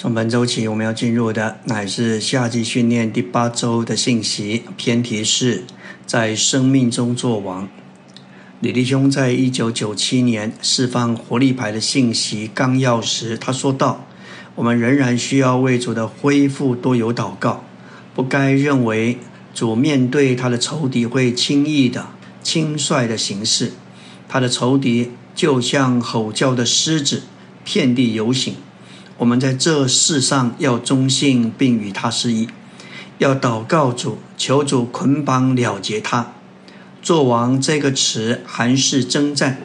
从本周起，我们要进入的乃是夏季训练第八周的信息。偏题是在生命中做王。李弟兄在一九九七年释放活力牌的信息纲要时，他说道：“我们仍然需要为主的恢复多有祷告，不该认为主面对他的仇敌会轻易的、轻率的行事。他的仇敌就像吼叫的狮子，遍地游行。”我们在这世上要忠信，并与他失意，要祷告主，求主捆绑了结他。做王这个词还是征战，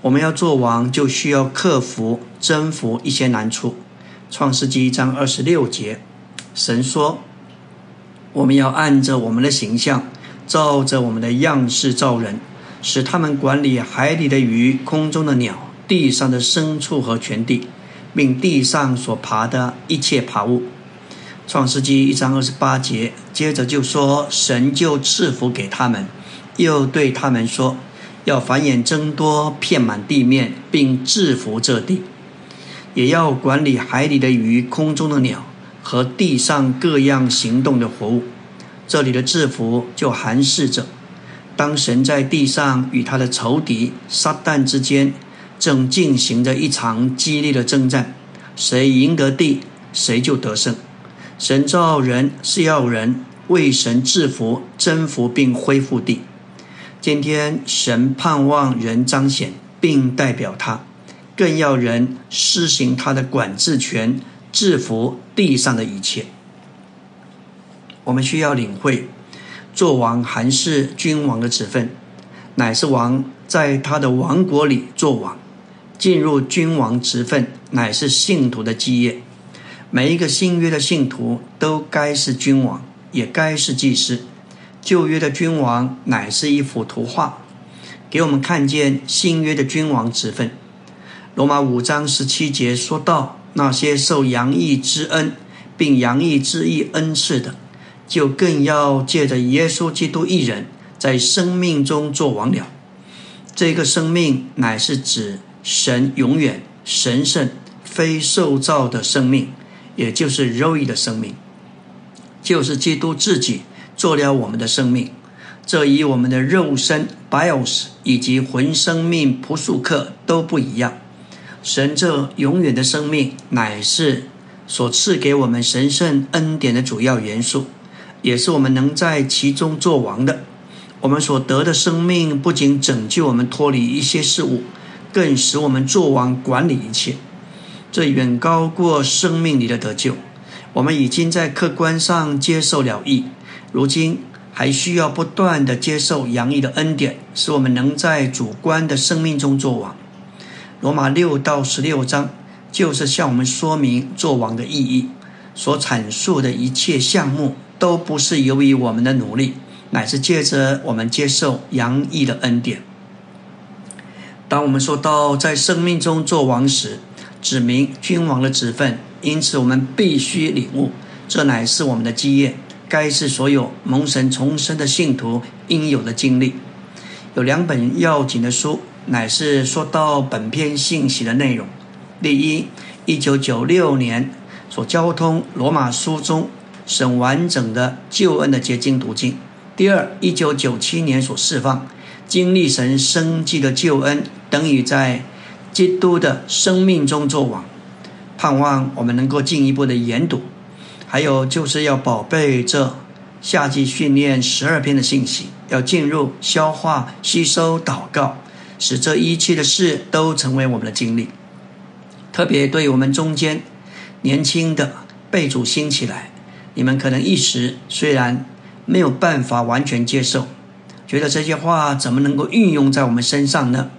我们要做王，就需要克服、征服一些难处。创世纪一章二十六节，神说：“我们要按着我们的形象，照着我们的样式造人，使他们管理海里的鱼、空中的鸟、地上的牲畜和全地。”并地上所爬的一切爬物，创世纪一章二十八节，接着就说神就赐福给他们，又对他们说，要繁衍增多，遍满地面，并制服这地，也要管理海里的鱼、空中的鸟和地上各样行动的活物。这里的制服就含示着，当神在地上与他的仇敌撒旦之间。正进行着一场激烈的征战，谁赢得地，谁就得胜。神造人是要人为神制服、征服并恢复地。今天神盼望人彰显并代表他，更要人施行他的管制权，制服地上的一切。我们需要领会，做王还是君王的职分，乃是王在他的王国里做王。进入君王职分，乃是信徒的基业。每一个新约的信徒都该是君王，也该是祭司。旧约的君王乃是一幅图画，给我们看见新约的君王职分。罗马五章十七节说到：那些受洋溢之恩，并洋溢之意恩赐的，就更要借着耶稣基督一人，在生命中做王了。这个生命乃是指。神永远神圣、非受造的生命，也就是肉意的生命，就是基督自己做了我们的生命。这与我们的肉身 （bios） 以及魂生命（朴素克）都不一样。神这永远的生命，乃是所赐给我们神圣恩典的主要元素，也是我们能在其中做王的。我们所得的生命，不仅拯救我们脱离一些事物。更使我们做王管理一切，这远高过生命里的得救。我们已经在客观上接受了义，如今还需要不断的接受洋溢的恩典，使我们能在主观的生命中做王。罗马六到十六章就是向我们说明做王的意义，所阐述的一切项目都不是由于我们的努力，乃是借着我们接受洋溢的恩典。当我们说到在生命中做王时，指明君王的职分，因此我们必须领悟，这乃是我们的基业，该是所有蒙神重生的信徒应有的经历。有两本要紧的书，乃是说到本篇信息的内容。第一，一九九六年所交通罗马书中审完整的救恩的结晶途径；第二，一九九七年所释放。经历神生计的救恩，等于在基督的生命中作王。盼望我们能够进一步的研读，还有就是要宝贝这夏季训练十二篇的信息，要进入消化、吸收、祷告，使这一切的事都成为我们的经历。特别对于我们中间年轻的被主兴起来，你们可能一时虽然没有办法完全接受。觉得这些话怎么能够运用在我们身上呢？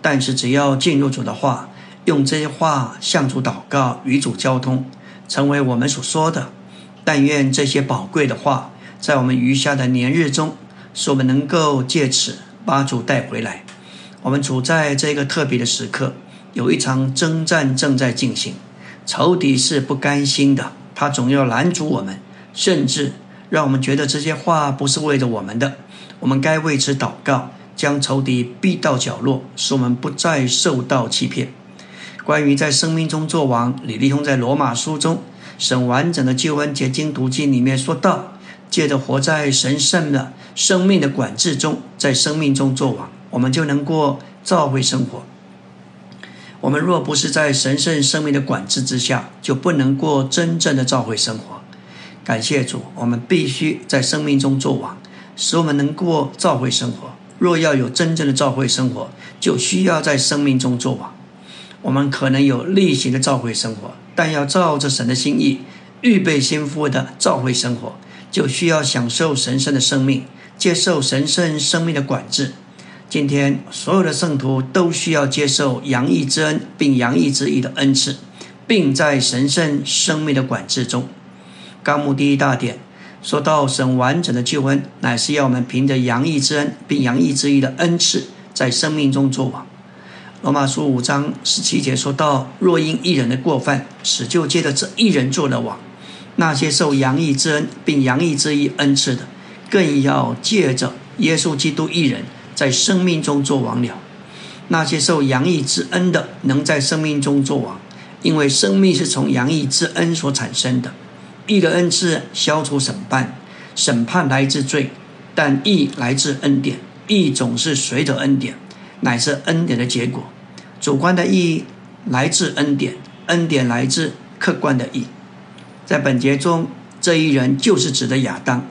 但是只要进入主的话，用这些话向主祷告，与主交通，成为我们所说的。但愿这些宝贵的话，在我们余下的年日中，使我们能够借此把主带回来。我们处在这个特别的时刻，有一场征战正在进行，仇敌是不甘心的，他总要拦阻我们，甚至让我们觉得这些话不是为着我们的。我们该为此祷告，将仇敌逼到角落，使我们不再受到欺骗。关于在生命中作王，李立兄在罗马书中神完整的救恩结晶读经里面说到，借着活在神圣的生命的管制中，在生命中作王，我们就能过召会生活。我们若不是在神圣生命的管制之下，就不能过真正的召会生活。感谢主，我们必须在生命中作王，使我们能过召会生活。若要有真正的召会生活，就需要在生命中作王。我们可能有例行的召会生活，但要照着神的心意预备心腹的召会生活，就需要享受神圣的生命，接受神圣生命的管制。今天所有的圣徒都需要接受洋溢之恩，并洋溢之意的恩赐，并在神圣生命的管制中。纲目第一大点说到神完整的救恩，乃是要我们凭着洋溢之恩，并洋溢之意的恩赐，在生命中作王。罗马书五章十七节说到：若因一人的过犯，使就借着这一人做了王，那些受洋溢之恩并洋溢之意恩赐的，更要借着耶稣基督一人，在生命中做王了。那些受洋溢之恩的，能在生命中做王，因为生命是从洋溢之恩所产生的。义的恩赐消除审判，审判来自罪，但义来自恩典。义总是随着恩典。乃是恩典的结果，主观的义来自恩典，恩典来自客观的义。在本节中，这一人就是指的亚当。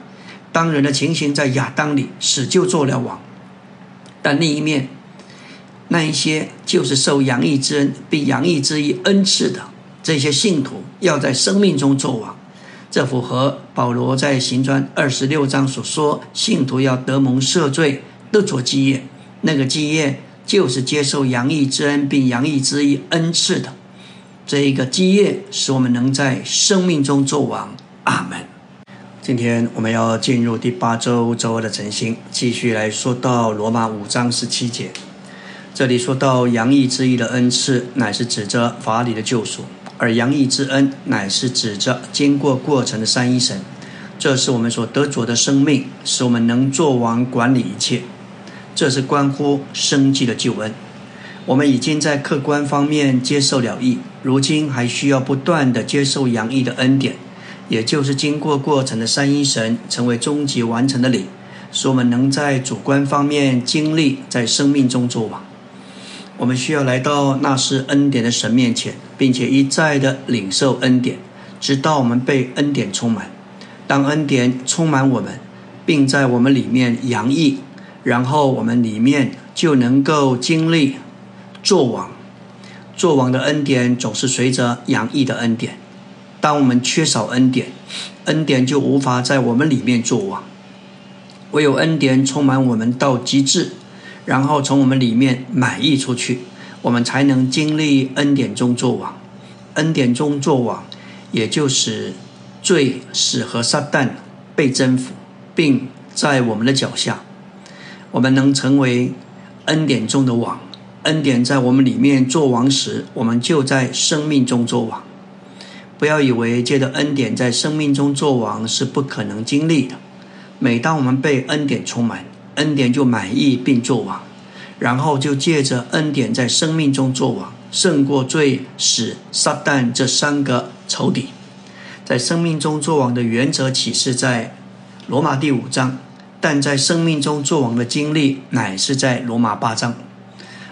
当人的情形在亚当里死就做了王，但另一面，那一些就是受洋溢之恩并洋溢之意恩赐的这些信徒，要在生命中做王。这符合保罗在行传二十六章所说，信徒要得蒙赦罪，得着基业。那个基业就是接受洋溢之恩并洋溢之意恩赐的这一个基业，使我们能在生命中作王。阿门。今天我们要进入第八周周二的晨星，继续来说到罗马五章十七节。这里说到洋溢之意的恩赐，乃是指着法理的救赎；而洋溢之恩，乃是指着经过过程的三一神。这是我们所得着的生命，使我们能做王，管理一切。这是关乎生计的救恩。我们已经在客观方面接受了义，如今还需要不断的接受洋溢的恩典，也就是经过过程的三一神成为终极完成的理，使我们能在主观方面经历在生命中做王。我们需要来到那是恩典的神面前，并且一再的领受恩典，直到我们被恩典充满。当恩典充满我们，并在我们里面洋溢。然后我们里面就能够经历做王，做王的恩典总是随着洋溢的恩典。当我们缺少恩典，恩典就无法在我们里面做王。唯有恩典充满我们到极致，然后从我们里面满溢出去，我们才能经历恩典中做王。恩典中做王，也就是罪、死和撒旦被征服，并在我们的脚下。我们能成为恩典中的王，恩典在我们里面做王时，我们就在生命中做王。不要以为借着恩典在生命中做王是不可能经历的。每当我们被恩典充满，恩典就满意并做王，然后就借着恩典在生命中做王，胜过罪、死、撒旦这三个仇敌。在生命中做王的原则启示在罗马第五章。但在生命中作王的经历，乃是在罗马八章。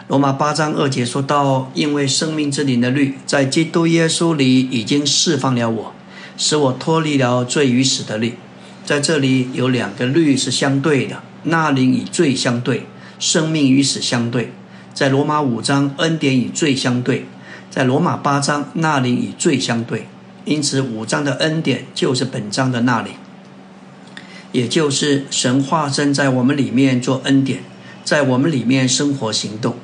罗马八章二节说到：“因为生命之灵的律，在基督耶稣里已经释放了我，使我脱离了罪与死的律。”在这里有两个律是相对的，那灵与罪相对，生命与死相对。在罗马五章，恩典与罪相对；在罗马八章，那灵与罪相对。因此，五章的恩典就是本章的那灵。也就是神化身在我们里面做恩典，在我们里面生活行动。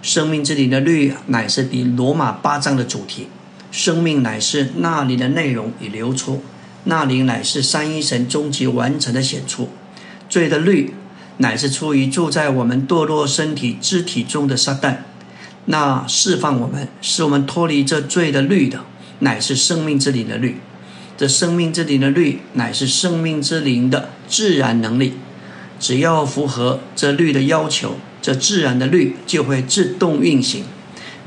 生命之灵的律乃是比罗马八章的主题。生命乃是那里的内容与流出，那里乃是三一神终极完成的显出。罪的律乃是出于住在我们堕落身体肢体中的撒旦。那释放我们，使我们脱离这罪的律的，乃是生命之灵的律。这生命之灵的律，乃是生命之灵的自然能力。只要符合这律的要求，这自然的律就会自动运行。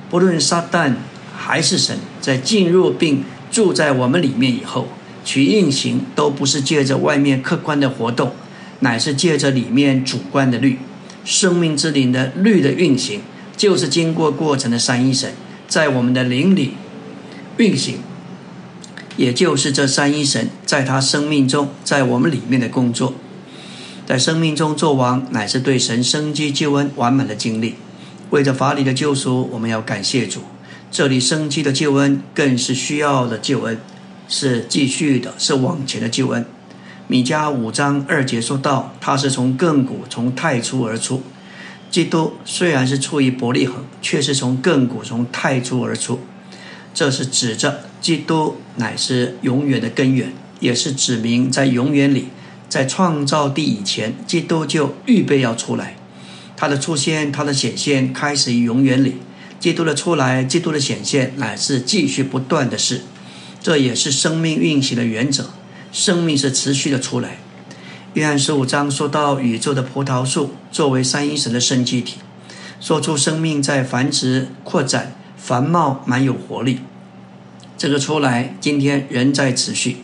不论撒旦还是神，在进入并住在我们里面以后，其运行都不是借着外面客观的活动，乃是借着里面主观的律。生命之灵的律的运行，就是经过过程的三一神在我们的灵里运行，也就是这三一神在他生命中，在我们里面的工作，在生命中做王，乃是对神生机救恩完满的经历。为着法理的救赎，我们要感谢主。这里生机的救恩，更是需要的救恩，是继续的，是往前的救恩。米迦五章二节说到，他是从亘古从太初而出。基督虽然是出于伯利恒，却是从亘古从太初而出。这是指着基督乃是永远的根源，也是指明在永远里，在创造地以前，基督就预备要出来。他的出现，他的显现，开始于永远里。基督的出来，基督的显现，乃是继续不断的事。这也是生命运行的原则。生命是持续的出来。约翰十五章说到宇宙的葡萄树作为三一神的生机体，说出生命在繁殖、扩展、繁茂，蛮有活力。这个出来今天仍在持续。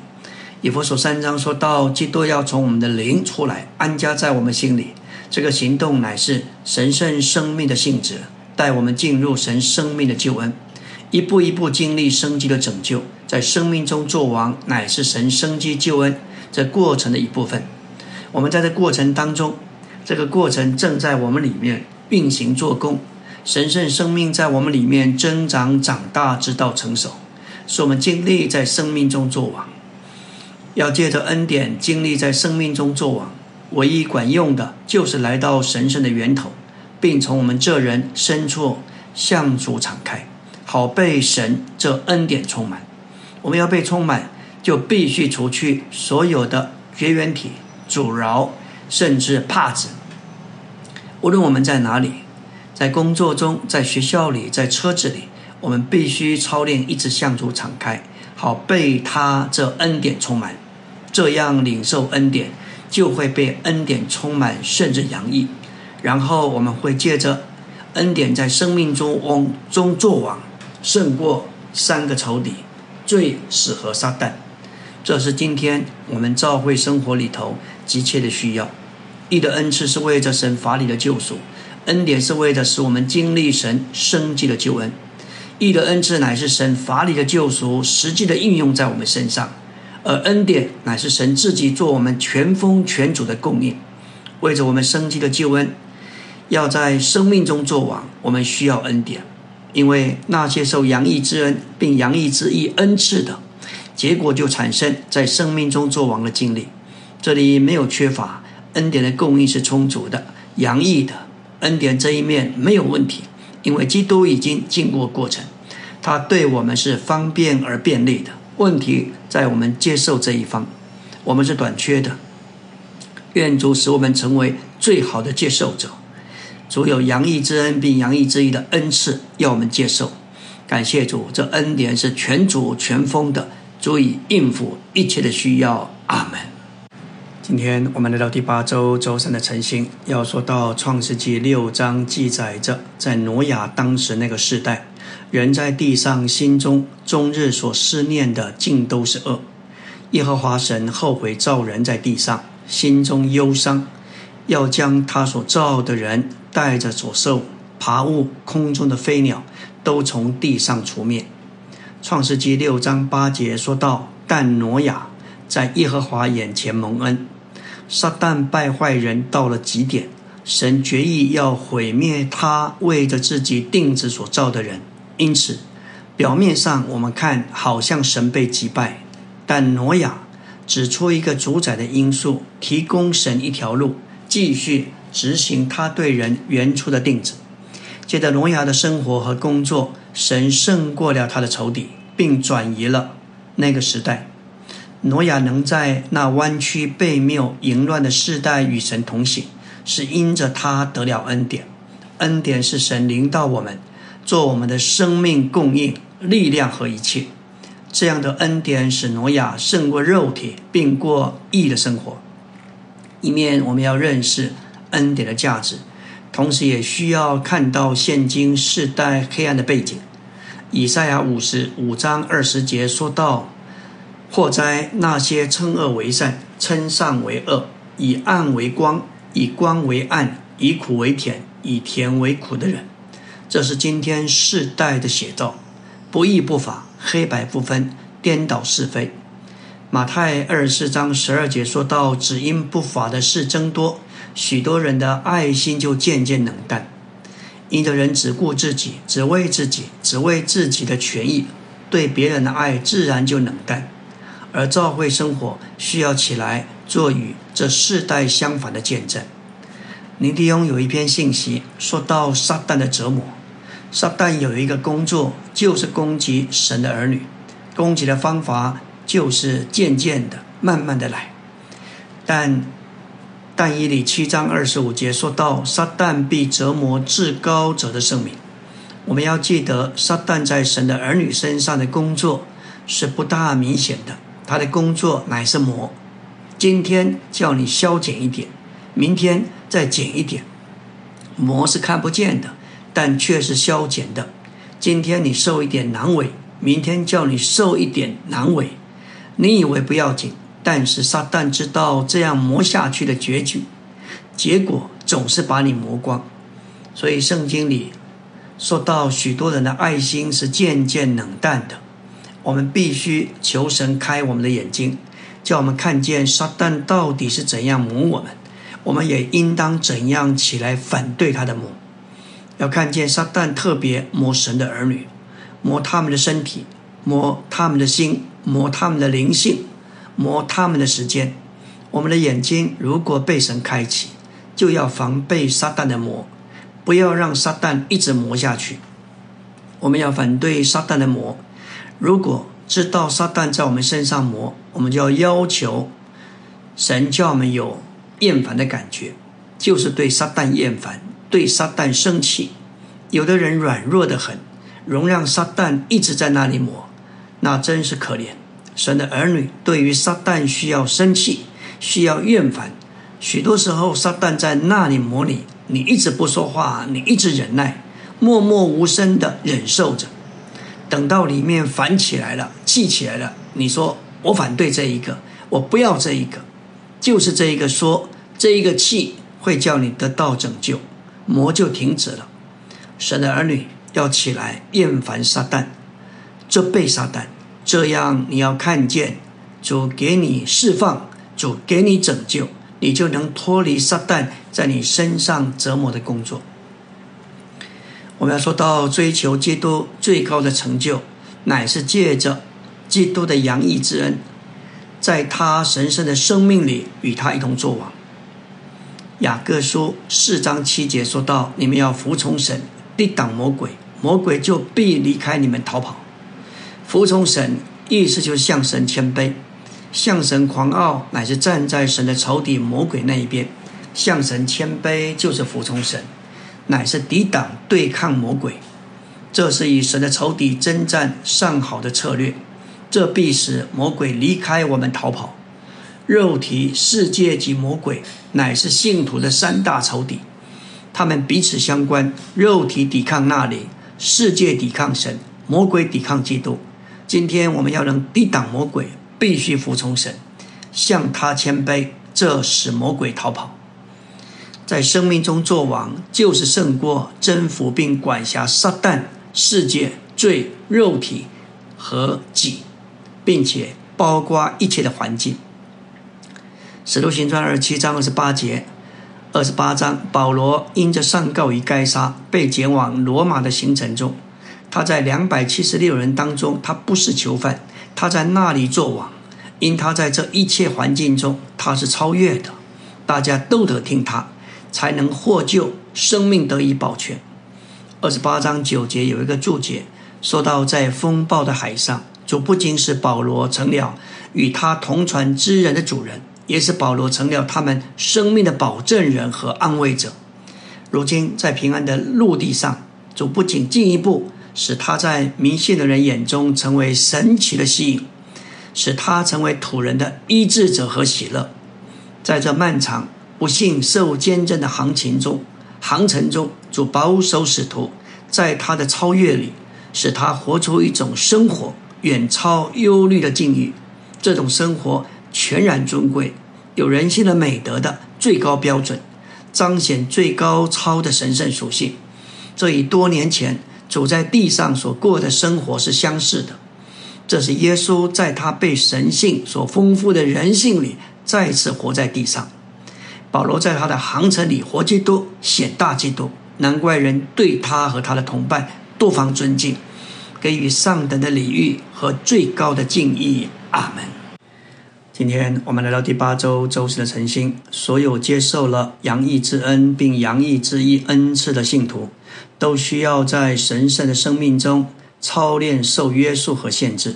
以弗所三章说到基督要从我们的灵出来，安家在我们心里。这个行动乃是神圣生命的性质，带我们进入神生命的救恩。一步一步经历生机的拯救，在生命中做王，乃是神生机救恩这过程的一部分。我们在这过程当中，这个过程正在我们里面运行做工，神圣生命在我们里面增长长大，直到成熟，使我们经历在生命中做王。要借着恩典经历在生命中做王，唯一管用的就是来到神圣的源头，并从我们这人深处向主敞开。好被神这恩典充满，我们要被充满，就必须除去所有的绝缘体、阻挠，甚至帕子。无论我们在哪里，在工作中、在学校里、在车子里，我们必须操练一直向主敞开，好被他这恩典充满。这样领受恩典，就会被恩典充满，甚至洋溢。然后我们会借着恩典在生命中往中作王。胜过三个仇敌，最适合撒旦。这是今天我们教会生活里头急切的需要。义的恩赐是为着神法理的救赎，恩典是为着使我们经历神生机的救恩。义的恩赐乃是神法理的救赎实际的应用在我们身上，而恩典乃是神自己做我们全丰全主的供应，为着我们生机的救恩，要在生命中做王，我们需要恩典。因为那些受洋溢之恩并洋溢之意恩赐的，结果就产生在生命中做王的经历。这里没有缺乏恩典的供应是充足的，洋溢的恩典这一面没有问题，因为基督已经经过过程，他对我们是方便而便利的。问题在我们接受这一方，我们是短缺的。愿主使我们成为最好的接受者。主有洋溢之恩并洋溢之意的恩赐，要我们接受。感谢主，这恩典是全主全丰的，足以应付一切的需要。阿门。今天我们来到第八周周三的晨星，要说到创世纪六章记载着，在挪亚当时那个时代，人在地上心中终日所思念的尽都是恶。耶和华神后悔造人在地上，心中忧伤，要将他所造的人。带着走兽、爬物、空中的飞鸟，都从地上除灭。创世纪六章八节说到：但挪亚在耶和华眼前蒙恩。撒旦败坏人到了极点，神决意要毁灭他为着自己定制所造的人。因此，表面上我们看好像神被击败，但挪亚指出一个主宰的因素，提供神一条路，继续。执行他对人原初的定旨，借着挪亚的生活和工作，神胜过了他的仇敌，并转移了那个时代。挪亚能在那弯曲背谬、淫乱的世代与神同行，是因着他得了恩典。恩典是神领导我们，做我们的生命供应、力量和一切。这样的恩典使挪亚胜过肉体，并过义的生活。一面我们要认识。恩典的价值，同时也需要看到现今世代黑暗的背景。以赛亚五十五章二十节说到：“祸灾那些称恶为善、称善为恶、以暗为光、以光为暗、以苦为甜、以甜为苦的人。”这是今天世代的写照，不义不法，黑白不分，颠倒是非。马太二十四章十二节说到：“只因不法的事增多，许多人的爱心就渐渐冷淡。因着人只顾自己，只为自己，只为自己的权益，对别人的爱自然就冷淡。而教会生活需要起来做与这世代相反的见证。”尼迪翁有一篇信息说到撒旦的折磨。撒旦有一个工作，就是攻击神的儿女。攻击的方法就是渐渐的、慢慢的来。但但以理七章二十五节说到，撒旦必折磨至高者的圣名。我们要记得，撒旦在神的儿女身上的工作是不大明显的。他的工作乃是磨。今天叫你消减一点，明天再减一点，磨是看不见的。但却是消减的。今天你受一点难为，明天叫你受一点难为。你以为不要紧，但是撒旦知道这样磨下去的结局，结果总是把你磨光。所以圣经里说到，许多人的爱心是渐渐冷淡的。我们必须求神开我们的眼睛，叫我们看见撒旦到底是怎样磨我们。我们也应当怎样起来反对他的磨。要看见撒旦特别磨神的儿女，磨他们的身体，磨他们的心，磨他们的灵性，磨他们的时间。我们的眼睛如果被神开启，就要防备撒旦的磨，不要让撒旦一直磨下去。我们要反对撒旦的磨。如果知道撒旦在我们身上磨，我们就要要求神叫我们有厌烦的感觉，就是对撒旦厌烦。对撒旦生气，有的人软弱的很，容让撒旦一直在那里磨，那真是可怜。神的儿女对于撒旦需要生气，需要厌烦。许多时候，撒旦在那里磨你，你一直不说话，你一直忍耐，默默无声的忍受着。等到里面烦起来了，气起来了，你说我反对这一个，我不要这一个，就是这一个说这一个气会叫你得到拯救。魔就停止了。神的儿女要起来厌烦撒旦，这被撒旦，这样你要看见主给你释放，主给你拯救，你就能脱离撒旦在你身上折磨的工作。我们要说到追求基督最高的成就，乃是借着基督的洋溢之恩，在他神圣的生命里与他一同作王。雅各书四章七节说到：“你们要服从神，抵挡魔鬼，魔鬼就必离开你们逃跑。”服从神，意思就是向神谦卑，向神狂傲，乃是站在神的仇敌魔鬼那一边。向神谦卑就是服从神，乃是抵挡对抗魔鬼。这是以神的仇敌征战上好的策略，这必使魔鬼离开我们逃跑。肉体、世界及魔鬼，乃是信徒的三大仇敌，他们彼此相关。肉体抵抗那里，世界抵抗神，魔鬼抵抗基督。今天我们要能抵挡魔鬼，必须服从神，向他谦卑，这使魔鬼逃跑。在生命中做王，就是胜过征服并管辖撒旦、世界、罪、肉体和己，并且包括一切的环境。使徒行传二十七章二十八节，二十八章，保罗因着上告于该杀，被拣往罗马的行程中。他在两百七十六人当中，他不是囚犯，他在那里做王。因他在这一切环境中，他是超越的，大家都得听他，才能获救，生命得以保全。二十八章九节有一个注解，说到在风暴的海上，主不仅是保罗成了与他同船之人的主人。也是保罗成了他们生命的保证人和安慰者。如今在平安的陆地上，主不仅进一步使他在迷信的人眼中成为神奇的吸引，使他成为土人的医治者和喜乐。在这漫长不幸受坚贞的行情中、航程中，主保守使徒，在他的超越里，使他活出一种生活远超忧虑的境遇。这种生活全然尊贵，有人性的美德的最高标准，彰显最高超的神圣属性。这与多年前主在地上所过的生活是相似的。这是耶稣在他被神性所丰富的人性里再次活在地上。保罗在他的航程里活基督，显大基督。难怪人对他和他的同伴多方尊敬，给予上等的礼遇和最高的敬意。阿门。今天我们来到第八周周四的晨星，所有接受了洋溢之恩并洋溢之意恩赐的信徒，都需要在神圣的生命中操练受约束和限制。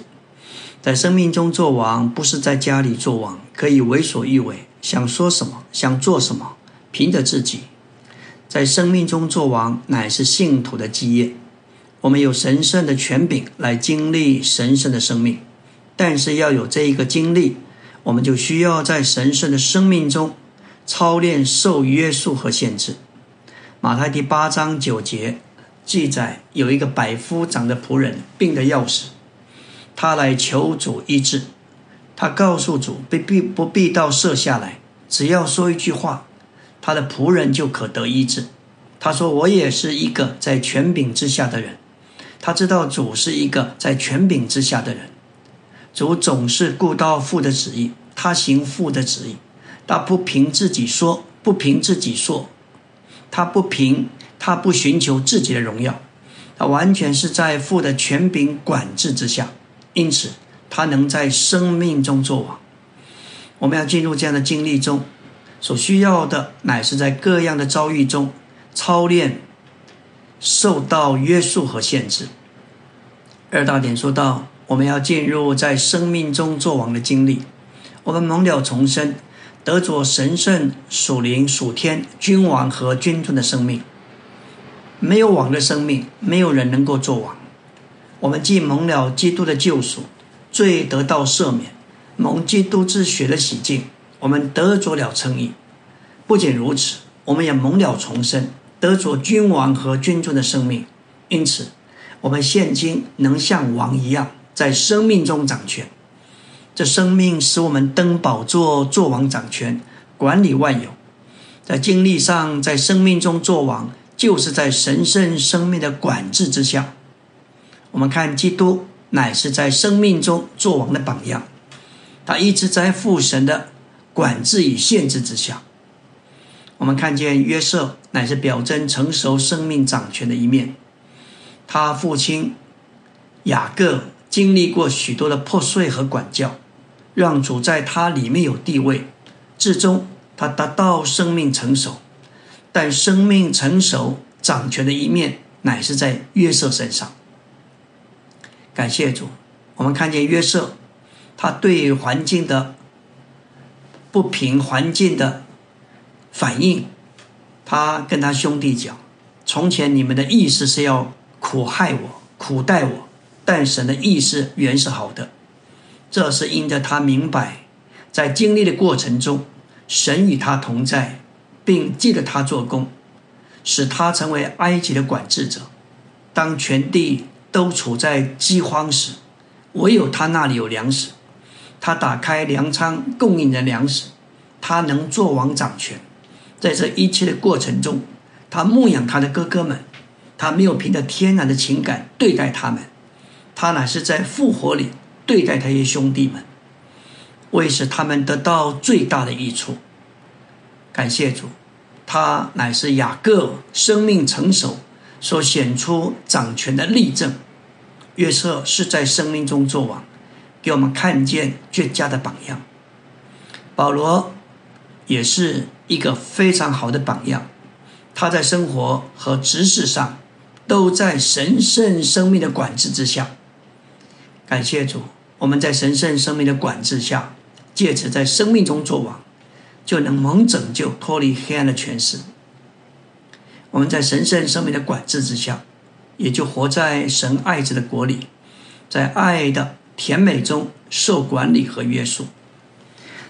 在生命中做王，不是在家里做王，可以为所欲为，想说什么，想做什么，凭着自己。在生命中做王，乃是信徒的基业。我们有神圣的权柄来经历神圣的生命，但是要有这一个经历，我们就需要在神圣的生命中操练受约束和限制。马太第八章九节记载，有一个百夫长的仆人病得要死。他来求主医治，他告诉主不必不必到舍下来，只要说一句话，他的仆人就可得医治。他说：“我也是一个在权柄之下的人。”他知道主是一个在权柄之下的人。主总是顾到父的旨意，他行父的旨意，他不凭自己说，不凭自己说，他不平他不寻求自己的荣耀，他完全是在父的权柄管制之下。因此，他能在生命中作王。我们要进入这样的经历中，所需要的乃是在各样的遭遇中操练，受到约束和限制。二大点说到，我们要进入在生命中作王的经历。我们蒙了重生，得着神圣属灵属天君王和君尊的生命。没有王的生命，没有人能够做王。我们既蒙了基督的救赎，罪得到赦免，蒙基督之血的洗净，我们得着了称义。不仅如此，我们也蒙了重生，得着君王和君尊的生命。因此，我们现今能像王一样，在生命中掌权。这生命使我们登宝座，做王掌权，管理万有。在经历上，在生命中做王，就是在神圣生命的管制之下。我们看基督乃是在生命中做王的榜样，他一直在父神的管制与限制之下。我们看见约瑟乃是表征成熟生命掌权的一面，他父亲雅各经历过许多的破碎和管教，让主在他里面有地位，至终他达到生命成熟。但生命成熟掌权的一面乃是在约瑟身上。感谢主，我们看见约瑟，他对环境的不平、环境的反应，他跟他兄弟讲：“从前你们的意思是要苦害我、苦待我，但神的意思原是好的。这是因着他明白，在经历的过程中，神与他同在，并记得他做工，使他成为埃及的管制者。当全地。”都处在饥荒时，唯有他那里有粮食。他打开粮仓，供应人粮食。他能做王掌权，在这一切的过程中，他牧养他的哥哥们。他没有凭着天然的情感对待他们，他乃是在复活里对待他些兄弟们，为使他们得到最大的益处。感谢主，他乃是雅各生命成熟所显出掌权的例证。约瑟是在生命中作王，给我们看见绝佳的榜样。保罗也是一个非常好的榜样，他在生活和知识上都在神圣生命的管制之下。感谢主，我们在神圣生命的管制下，借此在生命中作王，就能蒙拯救，脱离黑暗的权势。我们在神圣生命的管制之下。也就活在神爱子的国里，在爱的甜美中受管理和约束，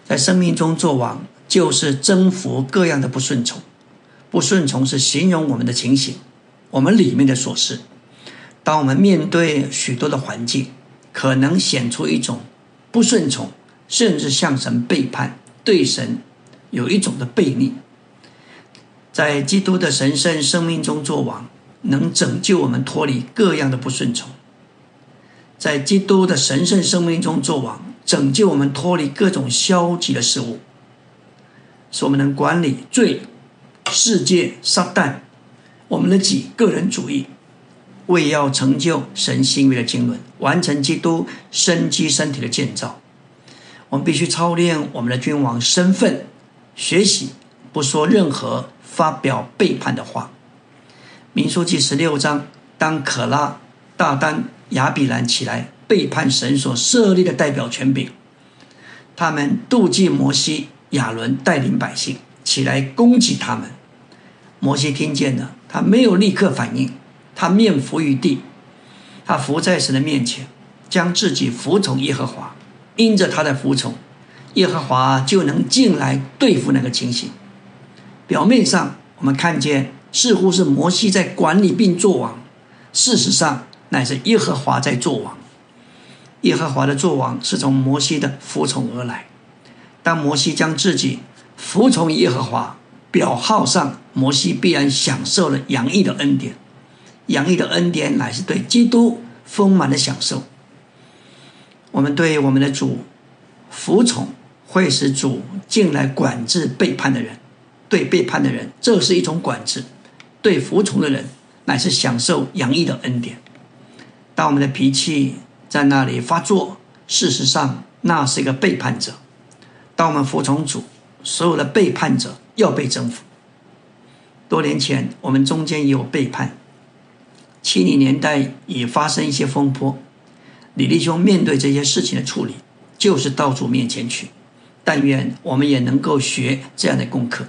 在生命中做王，就是征服各样的不顺从。不顺从是形容我们的情形，我们里面的琐事。当我们面对许多的环境，可能显出一种不顺从，甚至向神背叛，对神有一种的背逆，在基督的神圣生命中作王，能拯救我们脱离各样的不顺从；在基督的神圣生命中作王，拯救我们脱离各种消极的事物，使我们能管理罪、世界、撒旦、我们的己个人主义。为要成就神心意的经纶，完成基督生机身体的建造，我们必须操练我们的君王身份，学习不说任何发表背叛的话。民书记十六章，当可拉、大丹、亚比兰起来背叛神所设立的代表权柄，他们妒忌摩西、亚伦带领百姓起来攻击他们。摩西听见了，他没有立刻反应。他面伏于地，他伏在神的面前，将自己服从耶和华。因着他的服从，耶和华就能进来对付那个情形。表面上我们看见似乎是摩西在管理并作王，事实上乃是耶和华在作王。耶和华的作王是从摩西的服从而来。当摩西将自己服从耶和华，表号上摩西必然享受了洋溢的恩典。洋溢的恩典乃是对基督丰满的享受。我们对我们的主服从，会使主进来管制背叛的人。对背叛的人，这是一种管制；对服从的人，乃是享受洋溢的恩典。当我们的脾气在那里发作，事实上那是一个背叛者。当我们服从主，所有的背叛者要被征服。多年前，我们中间也有背叛。七零年代也发生一些风波，李立兄面对这些事情的处理，就是到主面前去。但愿我们也能够学这样的功课，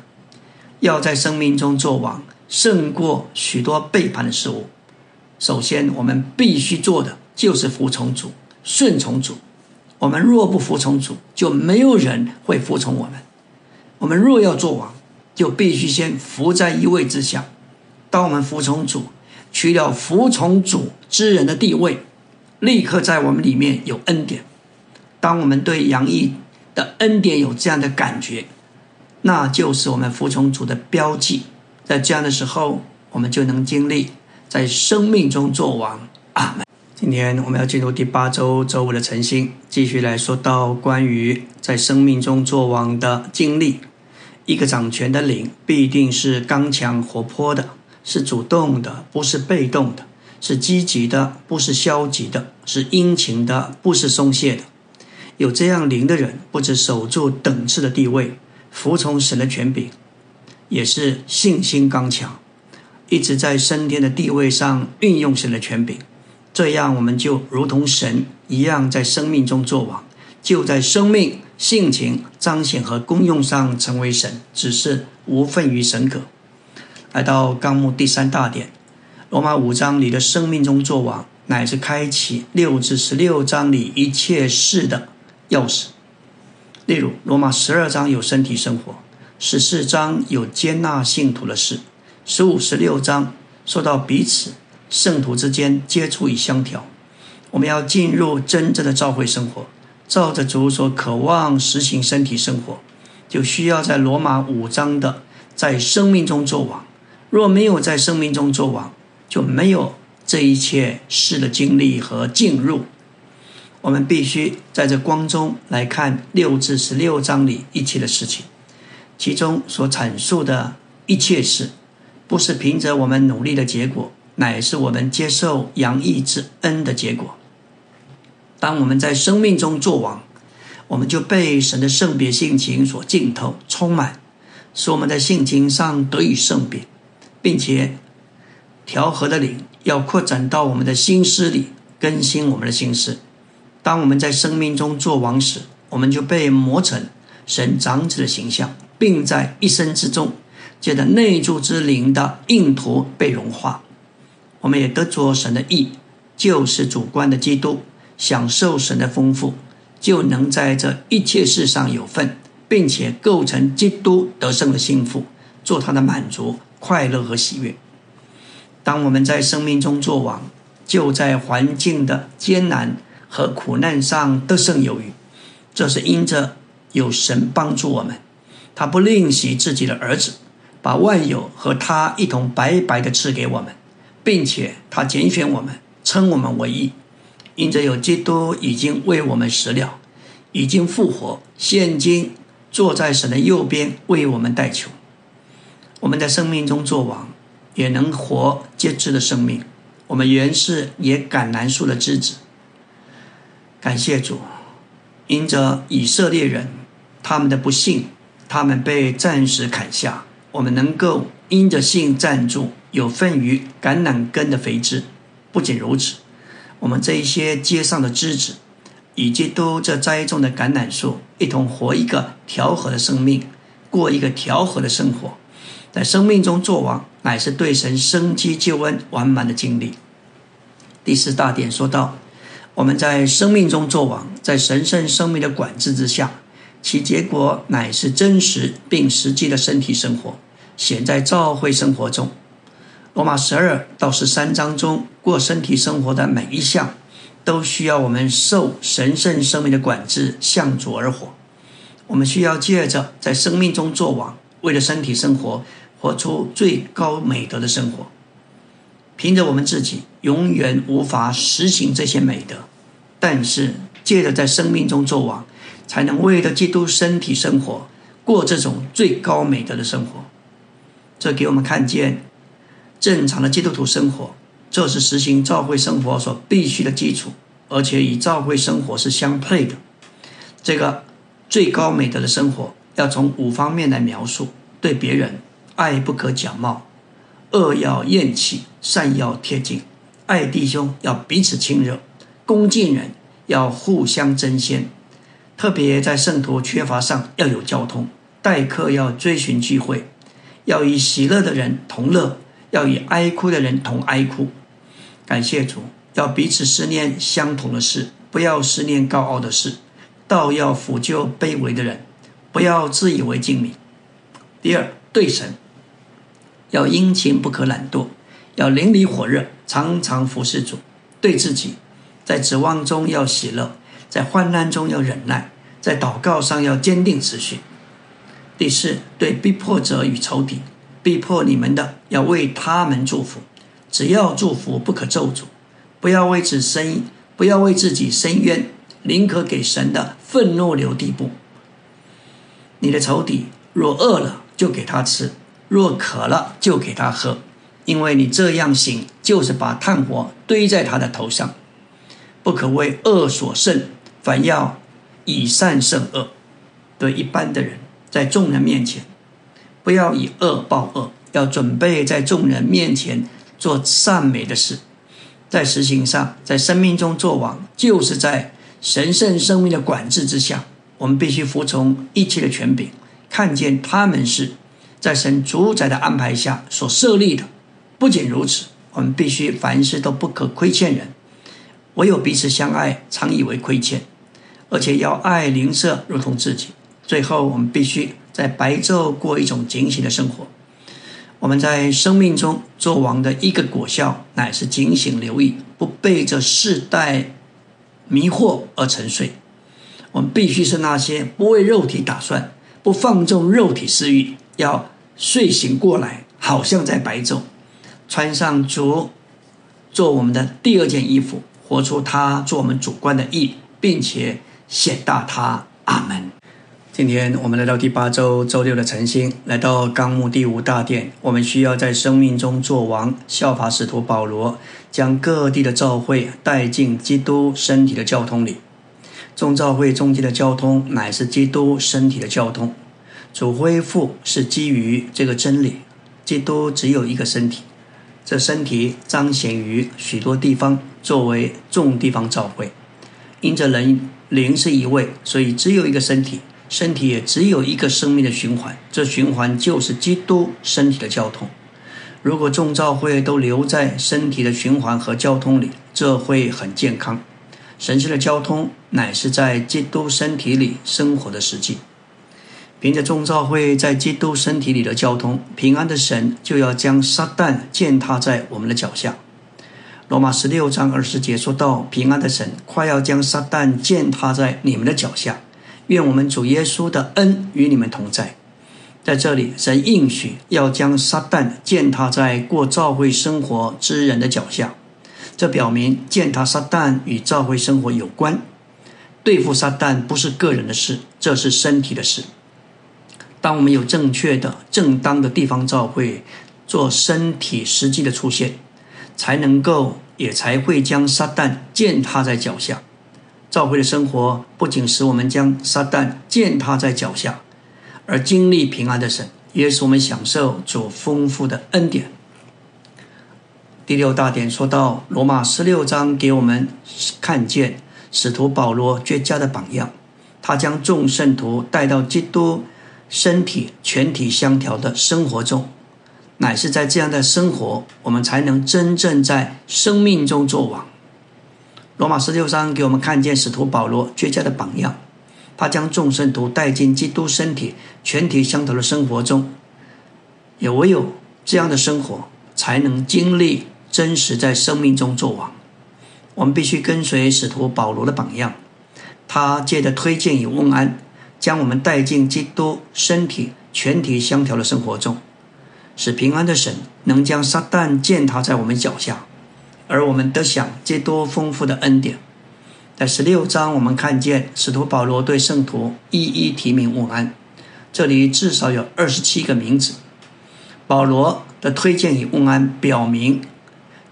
要在生命中做王，胜过许多背叛的事物。首先，我们必须做的就是服从主、顺从主。我们若不服从主，就没有人会服从我们。我们若要做王，就必须先服在一位之下。当我们服从主，取了服从主之人的地位，立刻在我们里面有恩典。当我们对杨毅的恩典有这样的感觉，那就是我们服从主的标记。在这样的时候，我们就能经历在生命中做王。阿门。今天我们要进入第八周周五的晨星，继续来说到关于在生命中做王的经历。一个掌权的灵必定是刚强活泼的。是主动的，不是被动的；是积极的，不是消极的；是殷勤的，不是松懈的。有这样灵的人，不止守住等次的地位，服从神的权柄，也是信心刚强，一直在升天的地位上运用神的权柄。这样，我们就如同神一样，在生命中作王，就在生命、性情、彰显和功用上成为神，只是无份于神格。来到纲目第三大点，罗马五章里的生命中作王，乃是开启六至十六章里一切事的钥匙。例如，罗马十二章有身体生活，十四章有接纳信徒的事，十五、十六章说到彼此圣徒之间接触与相调。我们要进入真正的召会生活，照着主所渴望实行身体生活，就需要在罗马五章的在生命中作王。若没有在生命中做王，就没有这一切事的经历和进入。我们必须在这光中来看六至十六章里一切的事情，其中所阐述的一切事，不是凭着我们努力的结果，乃是我们接受洋溢之恩的结果。当我们在生命中做王，我们就被神的圣别性情所浸透、充满，使我们在性情上得以圣别。并且调和的灵要扩展到我们的心思里，更新我们的心思。当我们在生命中做王时，我们就被磨成神长子的形象，并在一生之中，借着内住之灵的印图被融化。我们也得着神的意，就是主观的基督，享受神的丰富，就能在这一切事上有份，并且构成基督得胜的心腹，做他的满足。快乐和喜悦。当我们在生命中做王，就在环境的艰难和苦难上得胜有余。这是因着有神帮助我们，他不吝惜自己的儿子，把万有和他一同白白的赐给我们，并且他拣选我们，称我们为义。因着有基督已经为我们死了，已经复活，现今坐在神的右边为我们代求。我们在生命中作王，也能活节制的生命。我们原是也橄榄树的枝子。感谢主，因着以色列人他们的不幸，他们被暂时砍下，我们能够因着信站住，有份于橄榄根的肥枝。不仅如此，我们这一些街上的枝子，以及都这栽种的橄榄树，一同活一个调和的生命，过一个调和的生活。在生命中作王，乃是对神生机救恩完满的经历。第四大点说到，我们在生命中作王，在神圣生命的管制之下，其结果乃是真实并实际的身体生活，显在教会生活中。罗马十二到十三章中过身体生活的每一项，都需要我们受神圣生命的管制，向主而活。我们需要借着在生命中作王，为了身体生活。活出最高美德的生活，凭着我们自己永远无法实行这些美德，但是借着在生命中作王，才能为了基督身体生活，过这种最高美德的生活。这给我们看见正常的基督徒生活，这是实行教会生活所必须的基础，而且与教会生活是相配的。这个最高美德的生活，要从五方面来描述：对别人。爱不可假冒，恶要厌弃，善要贴近。爱弟兄要彼此亲热，恭敬人要互相争先。特别在圣徒缺乏上要有交通，待客要追寻聚会，要与喜乐的人同乐，要与哀哭的人同哀哭。感谢主，要彼此思念相同的事，不要思念高傲的事，道要抚救卑微的人，不要自以为精明。第二，对神。要殷勤不可懒惰，要淋漓火热，常常服侍主。对自己，在指望中要喜乐，在患难中要忍耐，在祷告上要坚定持续。第四，对逼迫者与仇敌，逼迫你们的，要为他们祝福，只要祝福，不可咒诅。不要为此生，不要为自己伸冤，宁可给神的愤怒留地步。你的仇敌若饿了，就给他吃。若渴了，就给他喝，因为你这样行，就是把炭火堆在他的头上。不可为恶所胜，反要以善胜恶。对一般的人，在众人面前，不要以恶报恶，要准备在众人面前做善美的事。在实行上，在生命中做王，就是在神圣生命的管制之下，我们必须服从一切的权柄，看见他们是。在神主宰的安排下所设立的，不仅如此，我们必须凡事都不可亏欠人，唯有彼此相爱，常以为亏欠，而且要爱邻舍如同自己。最后，我们必须在白昼过一种警醒的生活。我们在生命中做王的一个果效，乃是警醒留意，不被这世代迷惑而沉睡。我们必须是那些不为肉体打算，不放纵肉体私欲。要睡醒过来，好像在白昼，穿上主做我们的第二件衣服，活出他做我们主观的意，并且显大他。阿门。今天我们来到第八周周六的晨星，来到纲目第五大殿。我们需要在生命中做王，效法使徒保罗，将各地的教会带进基督身体的交通里。众教会中间的交通，乃是基督身体的交通。主恢复是基于这个真理，基督只有一个身体，这身体彰显于许多地方，作为众地方教会。因着人灵是一位，所以只有一个身体，身体也只有一个生命的循环，这循环就是基督身体的交通。如果众教会都留在身体的循环和交通里，这会很健康。神圣的交通乃是在基督身体里生活的实际。凭着众召会在基督身体里的交通，平安的神就要将撒旦践踏在我们的脚下。罗马十六章二十节说到：“平安的神快要将撒旦践踏在你们的脚下。”愿我们主耶稣的恩与你们同在。在这里，神应许要将撒旦践踏在过教会生活之人的脚下。这表明践踏撒旦与教会生活有关。对付撒旦不是个人的事，这是身体的事。当我们有正确的、正当的地方照会做身体实际的出现，才能够也才会将撒旦践踏在脚下。教会的生活不仅使我们将撒旦践踏在脚下。而经历平安的神，也使我们享受主丰富的恩典。第六大点说到罗马十六章，给我们看见使徒保罗绝佳的榜样。他将众圣徒带到基督身体全体相调的生活中，乃是在这样的生活，我们才能真正在生命中作王。罗马十六章给我们看见使徒保罗绝佳的榜样。他将众生徒带进基督身体全体相投的生活中，也唯有这样的生活，才能经历真实在生命中作王。我们必须跟随使徒保罗的榜样，他借着推荐与问安，将我们带进基督身体全体相调的生活中，使平安的神能将撒旦践踏在我们脚下，而我们得享基督丰富的恩典。在十六章，我们看见使徒保罗对圣徒一一提名问安，这里至少有二十七个名字。保罗的推荐与问安，表明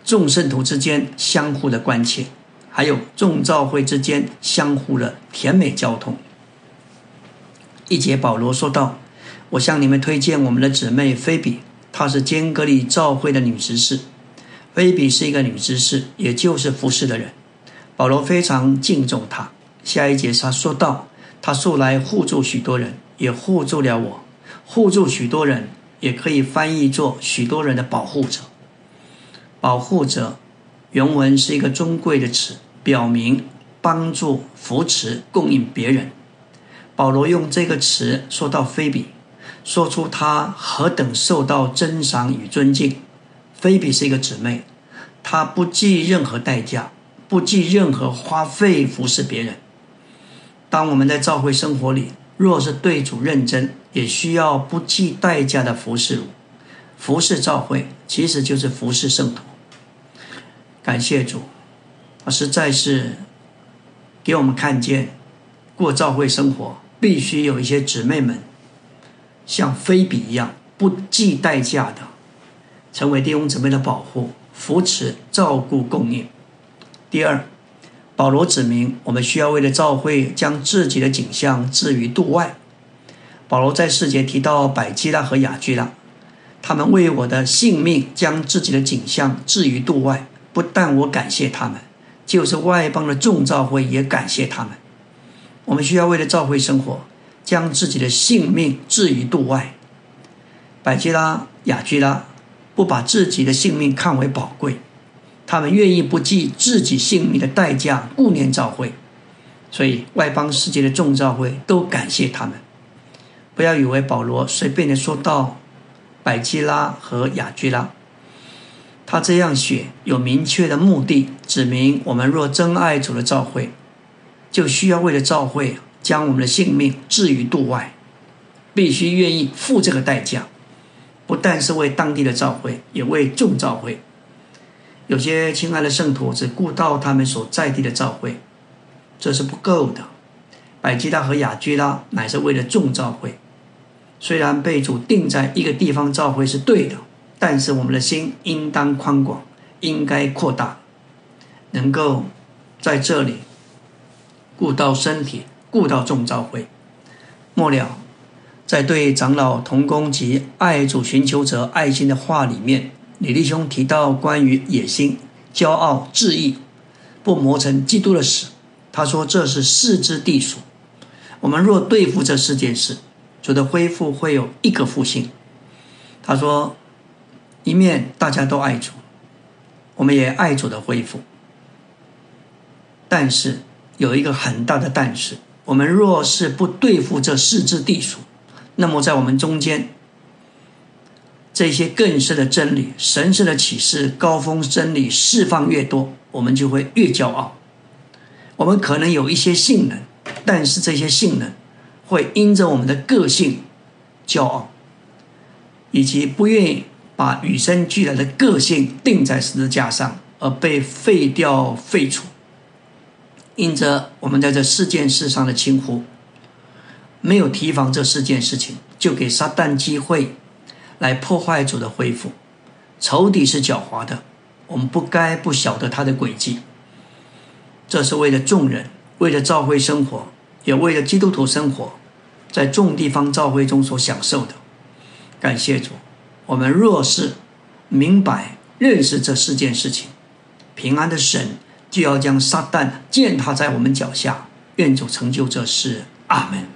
众圣徒之间相互的关切，还有众教会之间相互的甜美交通。一节保罗说道：“我向你们推荐我们的姊妹菲比，她是坚格里教会的女执事。菲比是一个女执事，也就是服侍的人。”保罗非常敬重她。下一节他说道：“他素来护助许多人，也护助了我。护助许多人，也可以翻译作许多人的保护者。保护者，原文是一个尊贵的词，表明帮助、扶持、供应别人。保罗用这个词说到菲比，说出他何等受到珍赏与尊敬。菲比是一个姊妹，她不计任何代价。”不计任何花费服侍别人。当我们在教会生活里，若是对主认真，也需要不计代价的服侍。服侍教会，其实就是服侍圣徒。感谢主，实在是给我们看见，过教会生活必须有一些姊妹们，像菲比一样，不计代价的，成为弟兄姊妹的保护、扶持、照顾、供应。第二，保罗指明我们需要为了召会将自己的景象置于度外。保罗在世节提到百基拉和雅居拉，他们为我的性命将自己的景象置于度外。不但我感谢他们，就是外邦的众召会也感谢他们。我们需要为了召会生活，将自己的性命置于度外。百基拉、雅居拉不把自己的性命看为宝贵。他们愿意不计自己性命的代价顾念召会，所以外邦世界的众教会都感谢他们。不要以为保罗随便的说到百基拉和雅居拉，他这样写有明确的目的，指明我们若真爱主的教会，就需要为了教会将我们的性命置于度外，必须愿意付这个代价，不但是为当地的教会，也为众教会。有些亲爱的圣徒只顾到他们所在地的教会，这是不够的。百基拉和雅居拉乃是为了众教会，虽然被主定在一个地方教会是对的，但是我们的心应当宽广，应该扩大，能够在这里顾到身体，顾到众教会。末了，在对长老同工及爱主寻求者爱心的话里面。李弟兄提到关于野心、骄傲、志意，不磨成基督的死。他说这是四之地属。我们若对付这四件事，主的恢复会有一个复兴。他说，一面大家都爱主，我们也爱主的恢复。但是有一个很大的但是，我们若是不对付这四只地鼠，那么在我们中间。这些更深的真理、神圣的启示、高峰真理释放越多，我们就会越骄傲。我们可能有一些性能，但是这些性能会因着我们的个性骄傲，以及不愿意把与生俱来的个性钉在十字架上，而被废掉、废除。因着我们在这四件事上的轻忽，没有提防这四件事情，就给撒旦机会来破坏主的恢复。仇敌是狡猾的，我们不该不晓得他的诡计。这是为了众人，为了教会生活，也为了基督徒生活，在众地方教会中所享受的。感谢主，我们若是明白认识这四件事情，平安的神。就要将撒旦践踏在我们脚下，愿主成就这事。阿门。